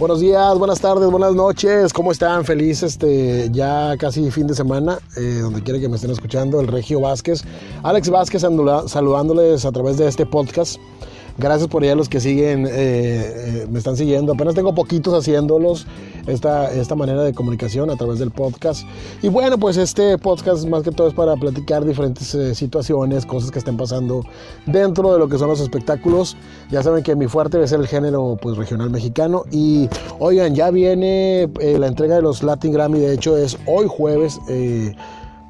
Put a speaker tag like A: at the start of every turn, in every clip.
A: Buenos días, buenas tardes, buenas noches. ¿Cómo están? Feliz este ya casi fin de semana, eh, donde quiera que me estén escuchando, el Regio Vázquez. Alex Vázquez saludándoles a través de este podcast. Gracias por allá los que siguen, eh, eh, me están siguiendo. Apenas tengo poquitos haciéndolos esta, esta manera de comunicación a través del podcast. Y bueno, pues este podcast más que todo es para platicar diferentes eh, situaciones, cosas que estén pasando dentro de lo que son los espectáculos. Ya saben que mi fuerte es el género pues regional mexicano. Y oigan, ya viene la entrega de los Latin Grammy. De hecho es hoy jueves.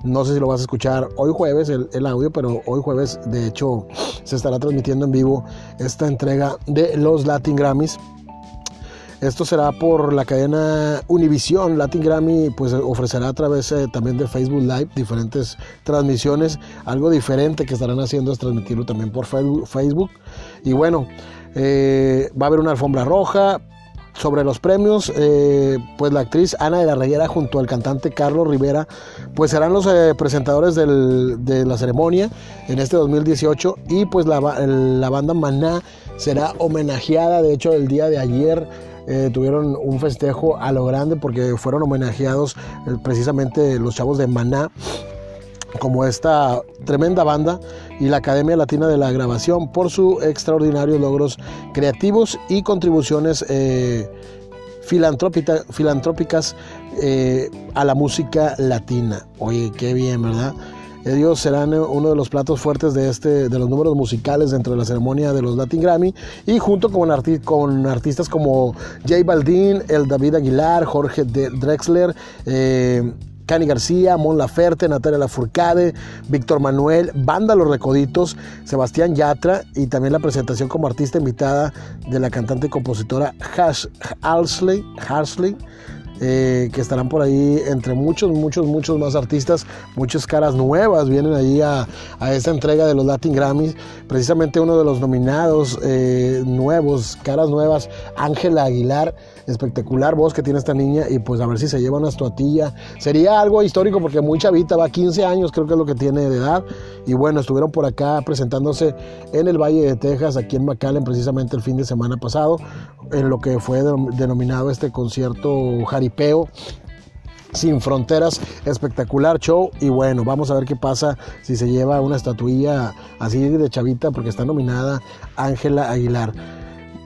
A: No sé si lo vas a escuchar hoy jueves el, audio, pero hoy jueves de hecho se estará transmitiendo en vivo esta entrega de los Latin Grammys. Esto será por la cadena Univision. Latin Grammy pues ofrecerá a través eh, también de Facebook Live diferentes transmisiones. Algo diferente que estarán haciendo es transmitirlo también por Facebook. Y bueno, eh, va a haber una alfombra roja, sobre los premios, eh, pues la actriz Ana de la Reyera junto al cantante Carlos Rivera, pues serán los eh, presentadores de la ceremonia en este 2018 y pues la, banda Maná será homenajeada, de hecho el día de ayer eh, tuvieron un festejo a lo grande porque fueron homenajeados precisamente los chavos de Maná como esta tremenda banda y la Academia Latina de la Grabación por sus extraordinarios logros creativos y contribuciones eh, filantrópicas eh, a la música latina. Oye, qué bien, ¿verdad? Ellos serán uno de los platos fuertes de, este, de los números musicales dentro de la ceremonia de los Latin Grammy y junto con, con artistas como Jay Baldín, el David Aguilar, Jorge Drexler, eh, Cani García, Mon Laferte, Natalia Lafourcade, Víctor Manuel, Banda Los Recoditos, Sebastián Yatra y también la presentación como artista invitada de la cantante y compositora Hash, eh, que estarán por ahí entre muchos, muchos, muchos más artistas, muchas caras nuevas vienen allí a, esta entrega de los Latin Grammys. Precisamente uno de los nominados eh, nuevos, caras nuevas, Ángela Aguilar, espectacular voz que tiene esta niña y pues a ver si se lleva una estatuilla. Sería algo histórico porque muy chavita, va 15 años creo que es lo que tiene de edad. Y bueno, estuvieron por acá presentándose en el Valle de Texas, aquí en McAllen, precisamente el fin de semana pasado, en lo que fue denominado este concierto Harry Peo sin fronteras, espectacular show y bueno, vamos a ver qué pasa si se lleva una estatuilla así de chavita porque está nominada Ángela Aguilar.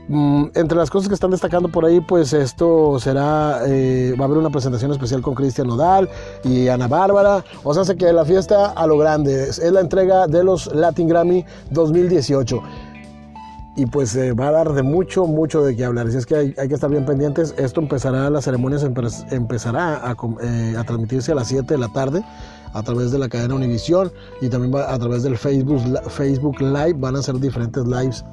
A: Mm, entre las cosas que están destacando por ahí, pues esto será, eh, va a haber una presentación especial con Cristian Nodal y Ana Bárbara. O sea, sé que la fiesta a lo grande es la entrega de los Latin Grammy 2018 y pues se va a dar de mucho, mucho de qué hablar. Así es que hay, que estar bien pendientes. Esto empezará, las ceremonias empezará a, eh, a, transmitirse a las 7 de la tarde a través de la cadena Univisión y también a través del Facebook, Facebook Live. Van a ser diferentes lives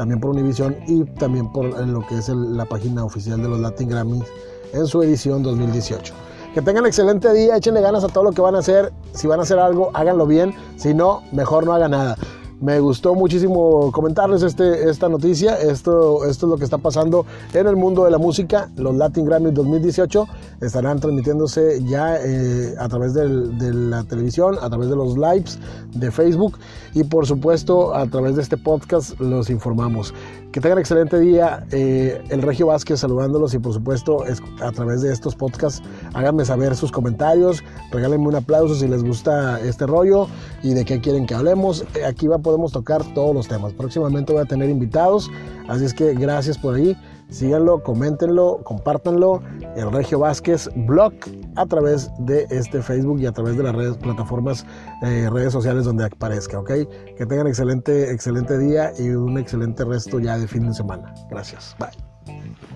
A: también por Univisión y también por lo que es la página oficial de los Latin Grammys en su edición 2018. Que tengan excelente día, échenle ganas a todo lo que van a hacer. Si van a hacer algo, háganlo bien. Si no, mejor no hagan nada. Me gustó muchísimo comentarles este, esta noticia. Esto, esto es lo que está pasando en el mundo de la música. Los Latin Grammy 2018 estarán transmitiéndose ya eh, a través de la televisión, a través de los lives de Facebook y por supuesto a través de este podcast los informamos. Que tengan excelente día. Eh, el Regio Vázquez saludándolos y por supuesto a través de estos podcasts háganme saber sus comentarios, regálenme un aplauso si les gusta este rollo y de qué quieren que hablemos. Aquí va podemos tocar todos los temas. Próximamente voy a tener invitados, así es que gracias por ahí. Síganlo, coméntenlo, compártanlo. El Regio Vázquez blog a través de este Facebook y a través de las redes, plataformas, eh, redes sociales donde aparezca, ¿ok? Que tengan excelente, excelente día y un excelente resto ya de fin de semana. Gracias. Bye.